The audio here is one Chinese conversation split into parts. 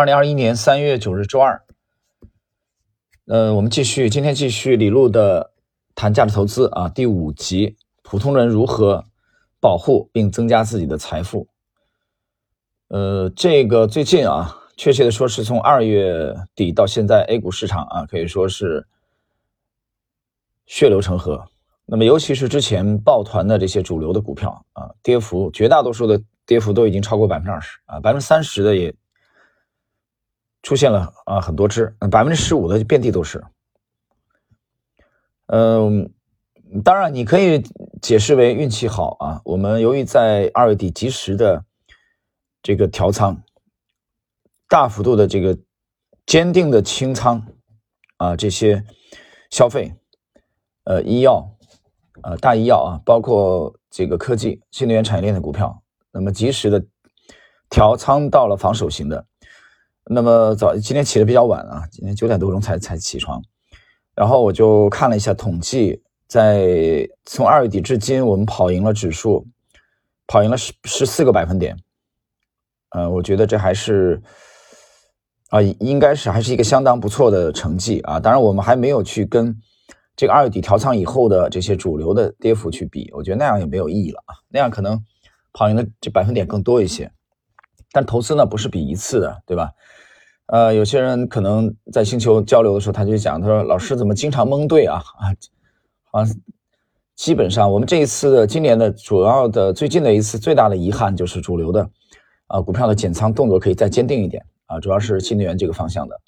二零二一年三月九日周二，呃，我们继续今天继续李路的谈价值投资啊，第五集，普通人如何保护并增加自己的财富。呃，这个最近啊，确切的说是从二月底到现在，A 股市场啊可以说是血流成河。那么，尤其是之前抱团的这些主流的股票啊，跌幅绝大多数的跌幅都已经超过百分之二十啊，百分之三十的也。出现了啊，很多只，百分之十五的遍地都是。嗯，当然你可以解释为运气好啊。我们由于在二月底及时的这个调仓，大幅度的这个坚定的清仓啊，这些消费、呃医药、呃大医药啊，包括这个科技、新能源产业链的股票，那么及时的调仓到了防守型的。那么早，今天起的比较晚啊，今天九点多钟才才起床，然后我就看了一下统计，在从二月底至今，我们跑赢了指数，跑赢了十十四个百分点，呃，我觉得这还是啊，应该是还是一个相当不错的成绩啊。当然，我们还没有去跟这个二月底调仓以后的这些主流的跌幅去比，我觉得那样也没有意义了啊，那样可能跑赢的这百分点更多一些。但投资呢，不是比一次的，对吧？呃，有些人可能在星球交流的时候，他就讲，他说：“老师怎么经常蒙对啊？”啊，啊，基本上我们这一次的今年的主要的最近的一次最大的遗憾就是主流的啊股票的减仓动作可以再坚定一点啊，主要是新能源这个方向的。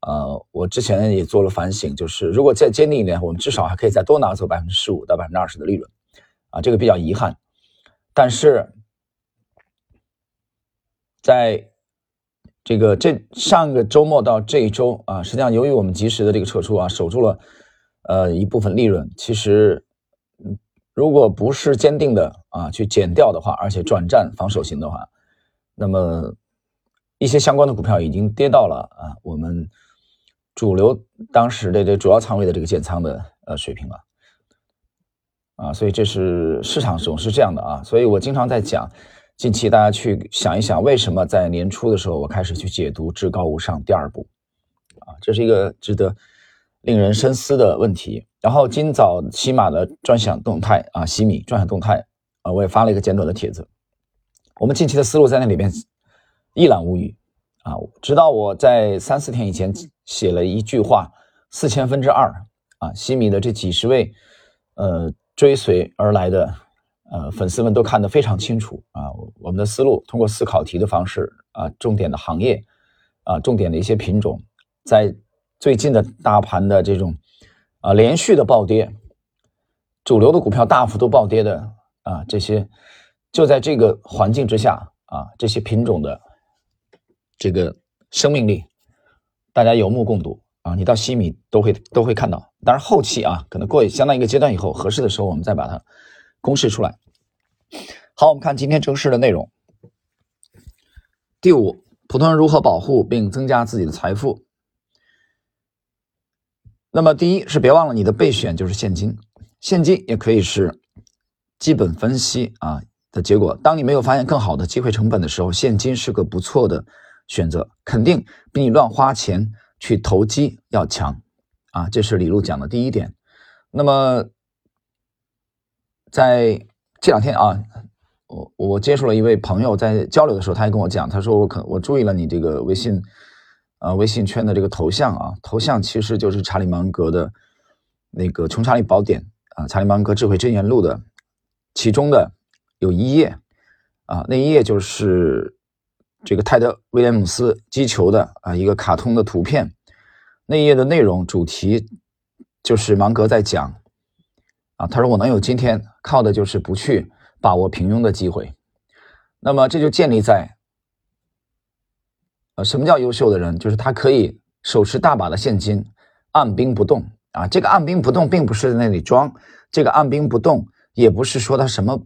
呃，我之前也做了反省，就是如果再坚定一点，我们至少还可以再多拿走百分之十五到百分之二十的利润啊，这个比较遗憾。但是。在这个这上个周末到这一周啊，实际上由于我们及时的这个撤出啊，守住了呃一部分利润。其实，如果不是坚定的啊去减掉的话，而且转战防守型的话，那么一些相关的股票已经跌到了啊我们主流当时的这主要仓位的这个建仓的呃水平了啊，所以这是市场总是这样的啊，所以我经常在讲。近期大家去想一想，为什么在年初的时候我开始去解读《至高无上》第二部，啊，这是一个值得令人深思的问题。然后今早西马的专享动态啊，西米专享动态啊，我也发了一个简短的帖子。我们近期的思路在那里边一览无余啊，直到我在三四天以前写了一句话：四千分之二啊，西米的这几十位呃追随而来的。呃，粉丝们都看得非常清楚啊，我们的思路通过思考题的方式啊，重点的行业啊，重点的一些品种，在最近的大盘的这种啊连续的暴跌，主流的股票大幅度暴跌的啊，这些就在这个环境之下啊，这些品种的这个生命力，大家有目共睹啊，你到西米都会都会看到，当然后期啊，可能过相当一个阶段以后，合适的时候我们再把它公示出来。好，我们看今天正式的内容。第五，普通人如何保护并增加自己的财富？那么，第一是别忘了你的备选就是现金，现金也可以是基本分析啊的结果。当你没有发现更好的机会成本的时候，现金是个不错的选择，肯定比你乱花钱去投机要强啊。这是李璐讲的第一点。那么，在这两天啊。我我接触了一位朋友，在交流的时候，他也跟我讲，他说我可我注意了你这个微信，呃，微信圈的这个头像啊，头像其实就是查理芒格的那个《穷查理宝典》啊，《查理芒格智慧箴言录》的其中的有一页啊，那一页就是这个泰德威廉姆斯击球的啊一个卡通的图片，那一页的内容主题就是芒格在讲他说我能有今天，靠的就是不去。把握平庸的机会，那么这就建立在，呃，什么叫优秀的人？就是他可以手持大把的现金，按兵不动啊。这个按兵不动，并不是在那里装，这个按兵不动，也不是说他什么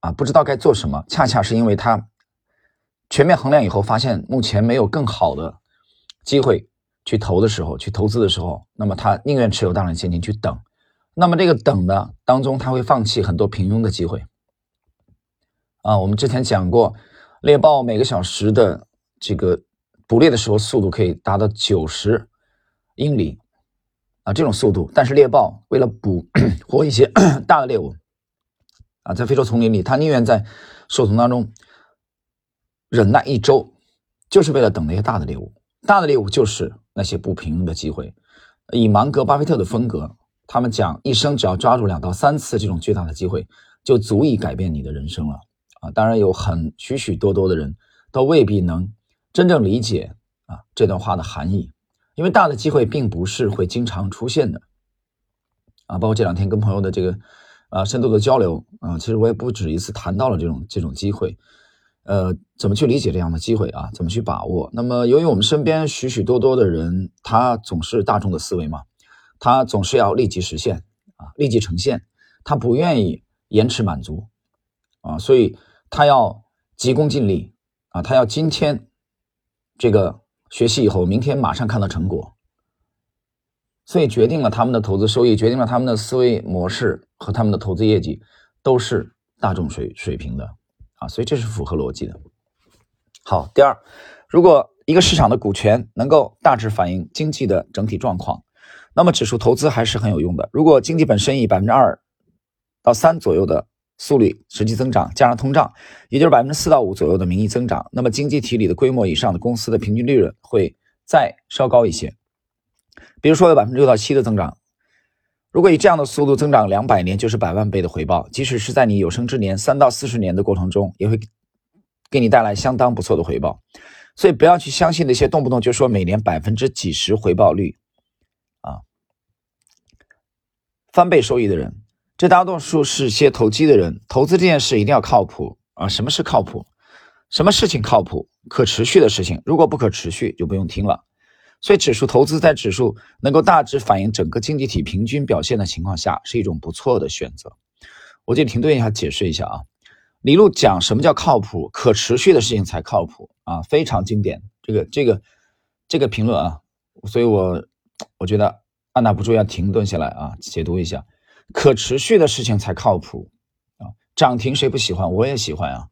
啊不知道该做什么，恰恰是因为他全面衡量以后，发现目前没有更好的机会去投的时候，去投资的时候，那么他宁愿持有大量现金去等。那么这个等的当中，他会放弃很多平庸的机会。啊，我们之前讲过，猎豹每个小时的这个捕猎的时候速度可以达到九十英里啊，这种速度。但是猎豹为了捕获一些 大的猎物啊，在非洲丛林里，它宁愿在树丛当中忍耐一周，就是为了等那些大的猎物。大的猎物就是那些不平庸的机会。以芒格、巴菲特的风格，他们讲一生只要抓住两到三次这种巨大的机会，就足以改变你的人生了啊！当然，有很许许多多的人都未必能真正理解啊这段话的含义，因为大的机会并不是会经常出现的啊。包括这两天跟朋友的这个啊深度的交流啊，其实我也不止一次谈到了这种这种机会。呃，怎么去理解这样的机会啊？怎么去把握？那么，由于我们身边许许多多的人，他总是大众的思维嘛，他总是要立即实现啊，立即呈现，他不愿意延迟满足啊，所以他要急功近利啊，他要今天这个学习以后，明天马上看到成果，所以决定了他们的投资收益，决定了他们的思维模式和他们的投资业绩都是大众水水平的。啊，所以这是符合逻辑的。好，第二，如果一个市场的股权能够大致反映经济的整体状况，那么指数投资还是很有用的。如果经济本身以百分之二到三左右的速率实际增长，加上通胀，也就是百分之四到五左右的名义增长，那么经济体里的规模以上的公司的平均利润会再稍高一些。比如说有百分之六到七的增长。如果以这样的速度增长两百年，就是百万倍的回报。即使是在你有生之年三到四十年的过程中，也会给你带来相当不错的回报。所以不要去相信那些动不动就说每年百分之几十回报率，啊，翻倍收益的人，这大多数是些投机的人。投资这件事一定要靠谱啊！什么是靠谱？什么事情靠谱？可持续的事情。如果不可持续，就不用听了。所以，指数投资在指数能够大致反映整个经济体平均表现的情况下，是一种不错的选择。我这里停顿一下，解释一下啊。李路讲什么叫靠谱？可持续的事情才靠谱啊，非常经典。这个、这个、这个评论啊，所以我我觉得按捺不住要停顿下来啊，解读一下。可持续的事情才靠谱啊，涨停谁不喜欢？我也喜欢啊。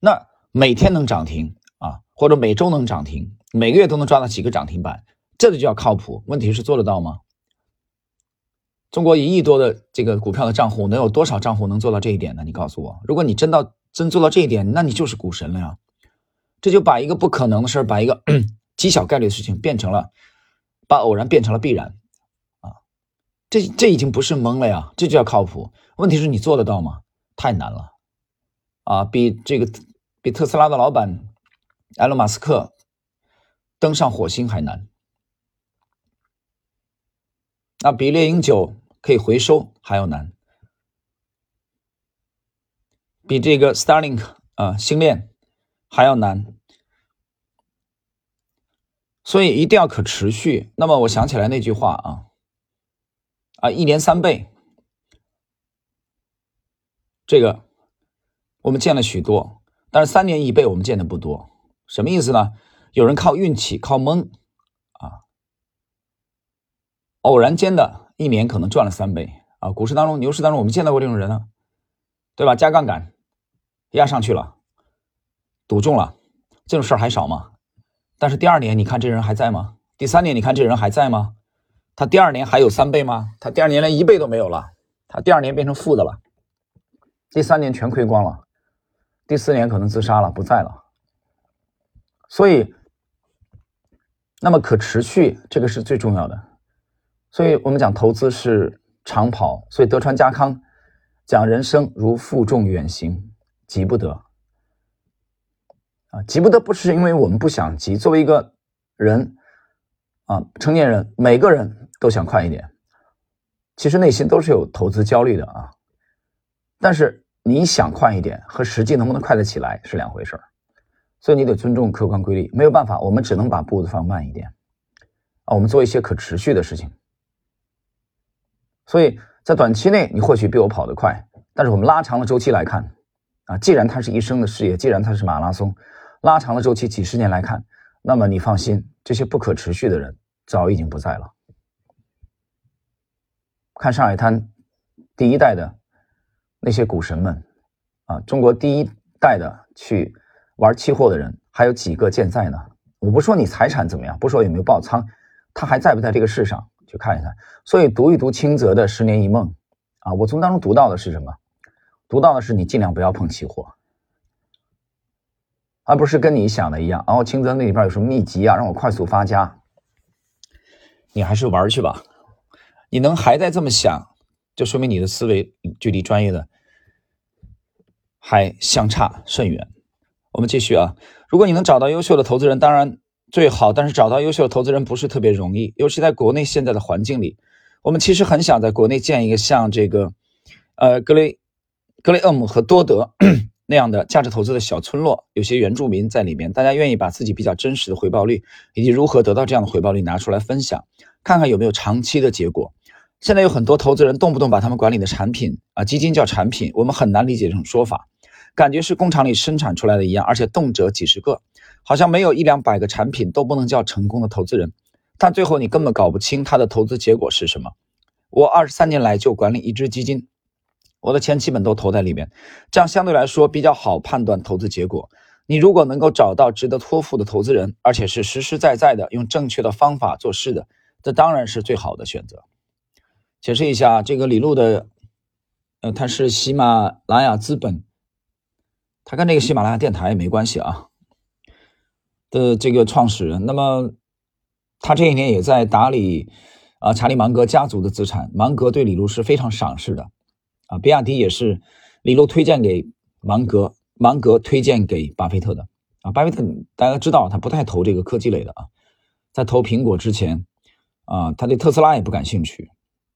那每天能涨停啊，或者每周能涨停？每个月都能抓到几个涨停板，这就叫靠谱。问题是做得到吗？中国一亿多的这个股票的账户，能有多少账户能做到这一点呢？你告诉我，如果你真到真做到这一点，那你就是股神了呀！这就把一个不可能的事儿，把一个 极小概率的事情变成了，把偶然变成了必然啊！这这已经不是蒙了呀，这就叫靠谱。问题是你做得到吗？太难了啊！比这个比特斯拉的老板埃隆·马斯克。登上火星还难，那比猎鹰九可以回收还要难，比这个 Starlink 啊星链还要难，所以一定要可持续。那么我想起来那句话啊啊，一年三倍，这个我们见了许多，但是三年一倍我们见的不多，什么意思呢？有人靠运气，靠蒙，啊，偶然间的一年可能赚了三倍啊！股市当中、牛市当中，我们见到过这种人啊，对吧？加杠杆压上去了，赌中了，这种事儿还少吗？但是第二年，你看这人还在吗？第三年，你看这人还在吗？他第二年还有三倍吗？他第二年连一倍都没有了，他第二年变成负的了，第三年全亏光了，第四年可能自杀了，不在了，所以。那么可持续这个是最重要的，所以我们讲投资是长跑，所以德川家康讲人生如负重远行，急不得啊，急不得不是因为我们不想急，作为一个人啊，成年人每个人都想快一点，其实内心都是有投资焦虑的啊，但是你想快一点和实际能不能快得起来是两回事儿。所以你得尊重客观规律，没有办法，我们只能把步子放慢一点啊。我们做一些可持续的事情。所以在短期内，你或许比我跑得快，但是我们拉长了周期来看啊，既然它是一生的事业，既然它是马拉松，拉长了周期几十年来看，那么你放心，这些不可持续的人早已经不在了。看上海滩第一代的那些股神们啊，中国第一代的去。玩期货的人还有几个健在呢？我不说你财产怎么样，不说有没有爆仓，他还在不在这个世上，去看一看。所以读一读清泽的《十年一梦》啊，我从当中读到的是什么？读到的是你尽量不要碰期货，而不是跟你想的一样。然后清泽那里边有什么秘籍啊，让我快速发家，你还是玩去吧。你能还在这么想，就说明你的思维距离专业的还相差甚远。我们继续啊，如果你能找到优秀的投资人，当然最好。但是找到优秀的投资人不是特别容易，尤其在国内现在的环境里，我们其实很想在国内建一个像这个，呃，格雷格雷厄姆和多德那样的价值投资的小村落，有些原住民在里面，大家愿意把自己比较真实的回报率以及如何得到这样的回报率拿出来分享，看看有没有长期的结果。现在有很多投资人动不动把他们管理的产品啊基金叫产品，我们很难理解这种说法，感觉是工厂里生产出来的一样，而且动辄几十个，好像没有一两百个产品都不能叫成功的投资人。但最后你根本搞不清他的投资结果是什么。我二十三年来就管理一只基金，我的钱基本都投在里面，这样相对来说比较好判断投资结果。你如果能够找到值得托付的投资人，而且是实实在在的用正确的方法做事的，这当然是最好的选择。解释一下，这个李路的，呃，他是喜马拉雅资本，他跟这个喜马拉雅电台也没关系啊。的这个创始人，那么他这一年也在打理啊查理芒格家族的资产。芒格对李路是非常赏识的啊，比亚迪也是李路推荐给芒格，芒格推荐给巴菲特的啊。巴菲特大家知道，他不太投这个科技类的啊，在投苹果之前啊，他对特斯拉也不感兴趣。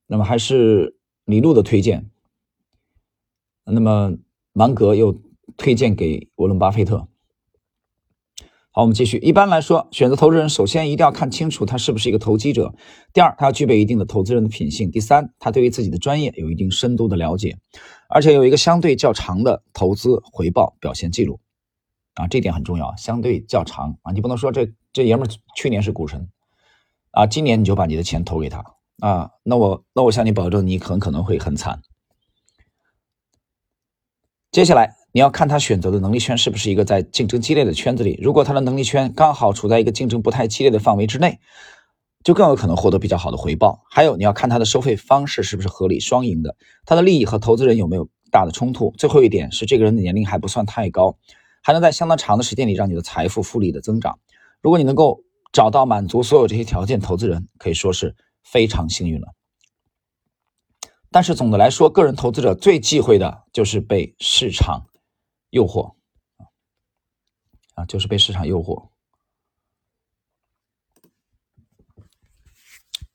那么还是李路的推荐，那么芒格又推荐给沃伦巴菲特。好，我们继续。一般来说，选择投资人，首先一定要看清楚他是不是一个投机者；第二，他要具备一定的投资人的品性；第三，他对于自己的专业有一定深度的了解，而且有一个相对较长的投资回报表现记录。啊，这点很重要，相对较长啊，你不能说这这爷们去年是股神，啊，今年你就把你的钱投给他。啊，那我那我向你保证，你很可能会很惨。接下来你要看他选择的能力圈是不是一个在竞争激烈的圈子里。如果他的能力圈刚好处在一个竞争不太激烈的范围之内，就更有可能获得比较好的回报。还有你要看他的收费方式是不是合理双赢的，他的利益和投资人有没有大的冲突。最后一点是这个人的年龄还不算太高，还能在相当长的时间里让你的财富复利的增长。如果你能够找到满足所有这些条件，投资人可以说是。非常幸运了，但是总的来说，个人投资者最忌讳的就是被市场诱惑啊，就是被市场诱惑。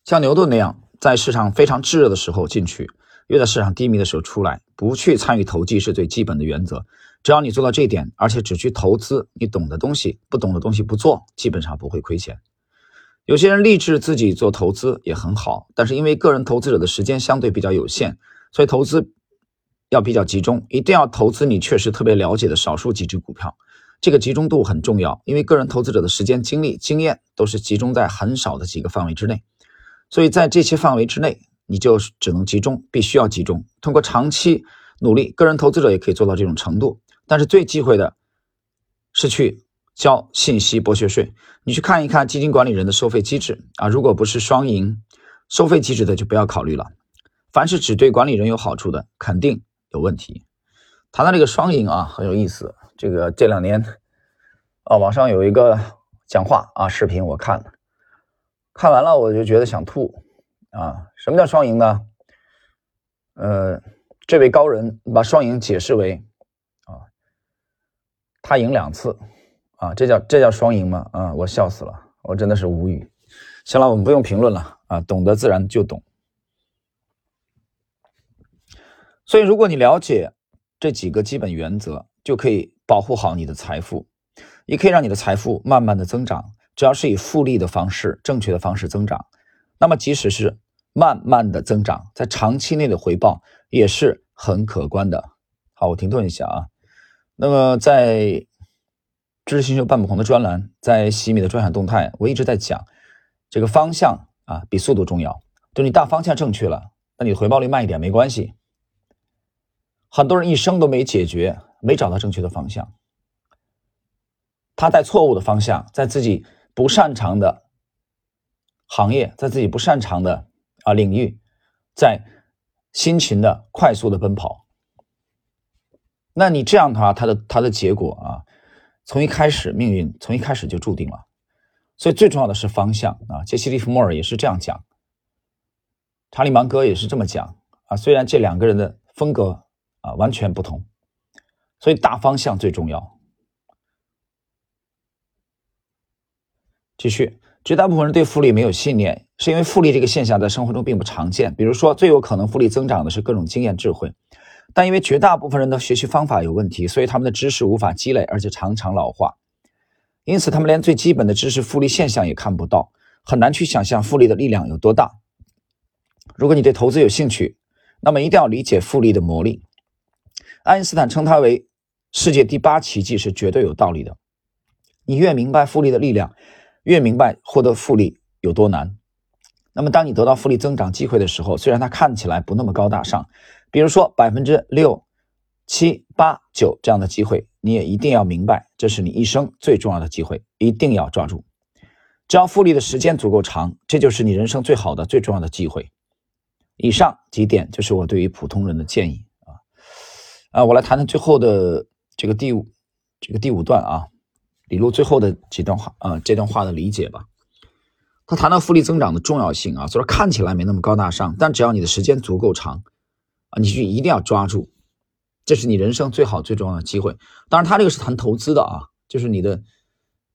像牛顿那样，在市场非常炙热的时候进去，又在市场低迷的时候出来，不去参与投机是最基本的原则。只要你做到这一点，而且只去投资你懂的东西，不懂的东西不做，基本上不会亏钱。有些人立志自己做投资也很好，但是因为个人投资者的时间相对比较有限，所以投资要比较集中，一定要投资你确实特别了解的少数几只股票。这个集中度很重要，因为个人投资者的时间、精力、经验都是集中在很少的几个范围之内，所以在这些范围之内，你就只能集中，必须要集中。通过长期努力，个人投资者也可以做到这种程度，但是最忌讳的是去。交信息剥削税，你去看一看基金管理人的收费机制啊，如果不是双赢收费机制的，就不要考虑了。凡是只对管理人有好处的，肯定有问题。谈到这个双赢啊，很有意思。这个这两年啊，网上有一个讲话啊视频，我看了，看完了我就觉得想吐啊。什么叫双赢呢？呃，这位高人把双赢解释为啊，他赢两次。啊，这叫这叫双赢吗？啊，我笑死了，我真的是无语。行了，我们不用评论了啊，懂得自然就懂。所以，如果你了解这几个基本原则，就可以保护好你的财富，也可以让你的财富慢慢的增长。只要是以复利的方式、正确的方式增长，那么即使是慢慢的增长，在长期内的回报也是很可观的。好，我停顿一下啊。那么在。知识星球半不红的专栏，在喜米的专享动态，我一直在讲这个方向啊，比速度重要。就你大方向正确了，那你回报率慢一点没关系。很多人一生都没解决，没找到正确的方向，他在错误的方向，在自己不擅长的行业，在自己不擅长的啊领域，在辛勤的、快速的奔跑。那你这样的话，他的他的结果啊，从一开始命运从一开始就注定了。所以最重要的是方向啊。杰西·利弗莫尔也是这样讲，查理·芒格也是这么讲啊。虽然这两个人的风格啊完全不同，所以大方向最重要。继续，绝大部分人对复利没有信念，是因为复利这个现象在生活中并不常见。比如说，最有可能复利增长的是各种经验智慧。但因为绝大部分人的学习方法有问题，所以他们的知识无法积累，而且常常老化。因此，他们连最基本的知识复利现象也看不到，很难去想象复利的力量有多大。如果你对投资有兴趣，那么一定要理解复利的魔力。爱因斯坦称它为世界第八奇迹是绝对有道理的。你越明白复利的力量，越明白获得复利有多难。那么，当你得到复利增长机会的时候，虽然它看起来不那么高大上。比如说百分之六、七、八、九这样的机会，你也一定要明白，这是你一生最重要的机会，一定要抓住。只要复利的时间足够长，这就是你人生最好的、最重要的机会。以上几点就是我对于普通人的建议啊！我来谈谈最后的这个第五这个第五段啊，李路最后的几段话啊，这段话的理解吧。他谈到复利增长的重要性啊，虽然看起来没那么高大上，但只要你的时间足够长。啊，你就一定要抓住，这是你人生最好最重要的机会。当然，他这个是谈投资的啊，就是你的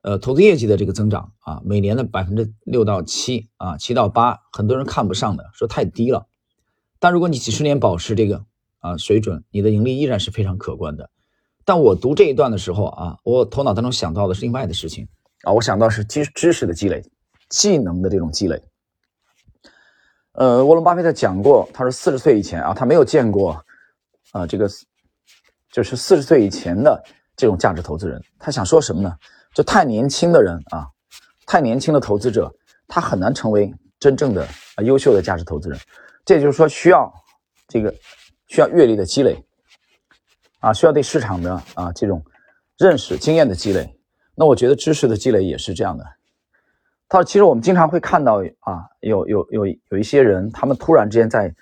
呃投资业绩的这个增长啊，每年的百分之六到七啊，七到八，很多人看不上的，说太低了。但如果你几十年保持这个啊水准，你的盈利依然是非常可观的。但我读这一段的时候啊，我头脑当中想到的是另外的事情啊，我想到是知知识的积累，技能的这种积累。呃，沃伦巴菲特讲过，他说四十岁以前啊，他没有见过，啊，这个就是四十岁以前的这种价值投资人。他想说什么呢？就太年轻的人啊，太年轻的投资者，他很难成为真正的啊优秀的价值投资人。这就是说，需要这个需要阅历的积累，啊，需要对市场的啊这种认识经验的积累。那我觉得知识的积累也是这样的。他说：“其实我们经常会看到啊，有有有有一些人，他们突然之间在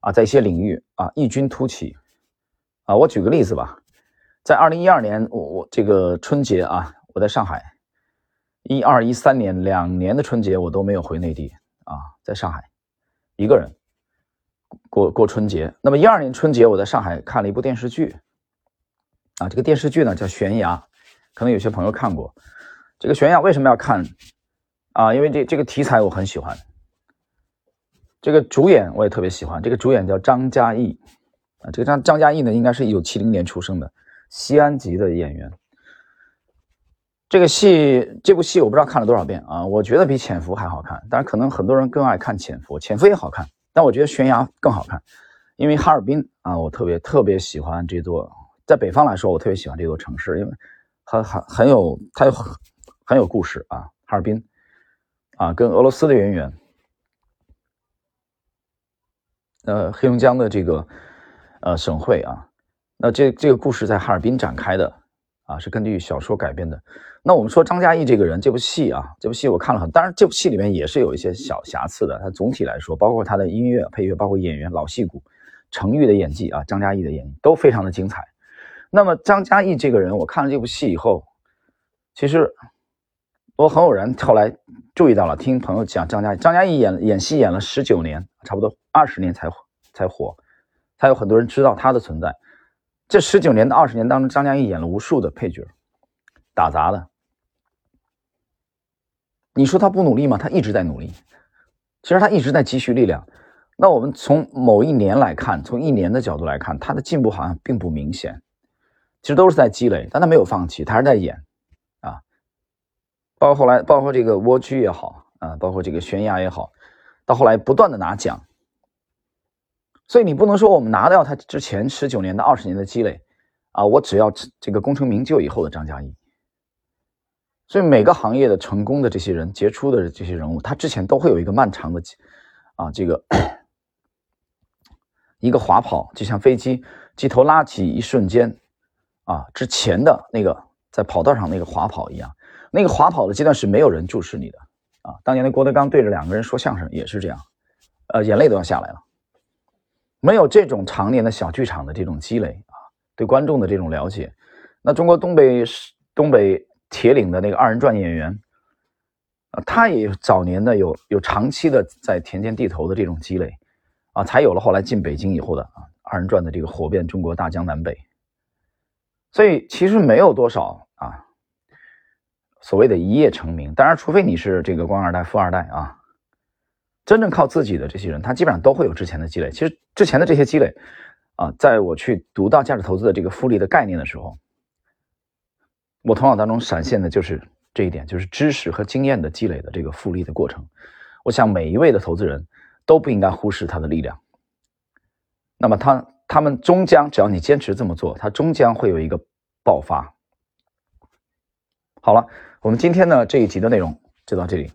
啊，在一些领域啊异军突起啊。我举个例子吧，在二零一二年，我我这个春节啊，我在上海，一二一三年两年的春节我都没有回内地啊，在上海一个人过过春节。那么一二年春节我在上海看了一部电视剧啊，这个电视剧呢叫《悬崖》，可能有些朋友看过。这个《悬崖》为什么要看？”啊，因为这这个题材我很喜欢，这个主演我也特别喜欢。这个主演叫张嘉译，啊，这个张张嘉译呢，应该是一九七零年出生的西安籍的演员。这个戏，这部戏我不知道看了多少遍啊，我觉得比《潜伏》还好看。但是，可能很多人更爱看《潜伏》，《潜伏》也好看，但我觉得《悬崖》更好看，因为哈尔滨啊，我特别特别喜欢这座，在北方来说，我特别喜欢这座城市，因为很很很有它有很很有故事啊，哈尔滨。啊，跟俄罗斯的渊源，呃，黑龙江的这个呃省会啊，那这这个故事在哈尔滨展开的啊，是根据小说改编的。那我们说张嘉译这个人，这部戏啊，这部戏我看了很，当然这部戏里面也是有一些小瑕疵的。他总体来说，包括他的音乐配乐，包括演员老戏骨程昱的演技啊，张嘉译的演技都非常的精彩。那么张嘉译这个人，我看了这部戏以后，其实。我很偶然后来注意到了，听朋友讲张嘉译，张嘉译演演戏演了十九年，差不多二十年才才火，才有很多人知道他的存在。这十九年的二十年当中，张嘉译演了无数的配角，打杂的。你说他不努力吗？他一直在努力。其实他一直在积蓄力量。那我们从某一年来看，从一年的角度来看，他的进步好像并不明显。其实都是在积累，但他没有放弃，他还是在演啊。包括后来，包括这个蜗居也好啊，包括这个悬崖也好，到后来不断的拿奖，所以你不能说我们拿掉他之前十九年的二十年的积累啊，我只要这个功成名就以后的张嘉译。所以每个行业的成功的这些人，杰出的这些人物，他之前都会有一个漫长的啊，这个一个滑跑，就像飞机机头拉起一瞬间啊之前的那个在跑道上那个滑跑一样。那个滑跑的阶段是没有人注视你的啊。当年的郭德纲对着两个人说相声也是这样，呃，眼泪都要下来了。没有这种常年的小剧场的这种积累啊，对观众的这种了解，那中国东北东北铁岭的那个二人转演员啊，他也早年的有有长期的在田间地头的这种积累啊，才有了后来进北京以后的啊二人转的这个火遍中国大江南北。所以其实没有多少啊，所谓的一夜成名。当然，除非你是这个官二代、富二代啊。真正靠自己的这些人，他基本上都会有之前的积累。其实之前的这些积累，啊，在我去读到价值投资的这个复利的概念的时候，我头脑当中闪现的就是这一点，就是知识和经验的积累的这个复利的过程。我想每一位的投资人都不应该忽视他的力量。那么他他们终将，只要你坚持这么做，他终将会有一个爆发。好了，我们今天呢这一集的内容就到这里。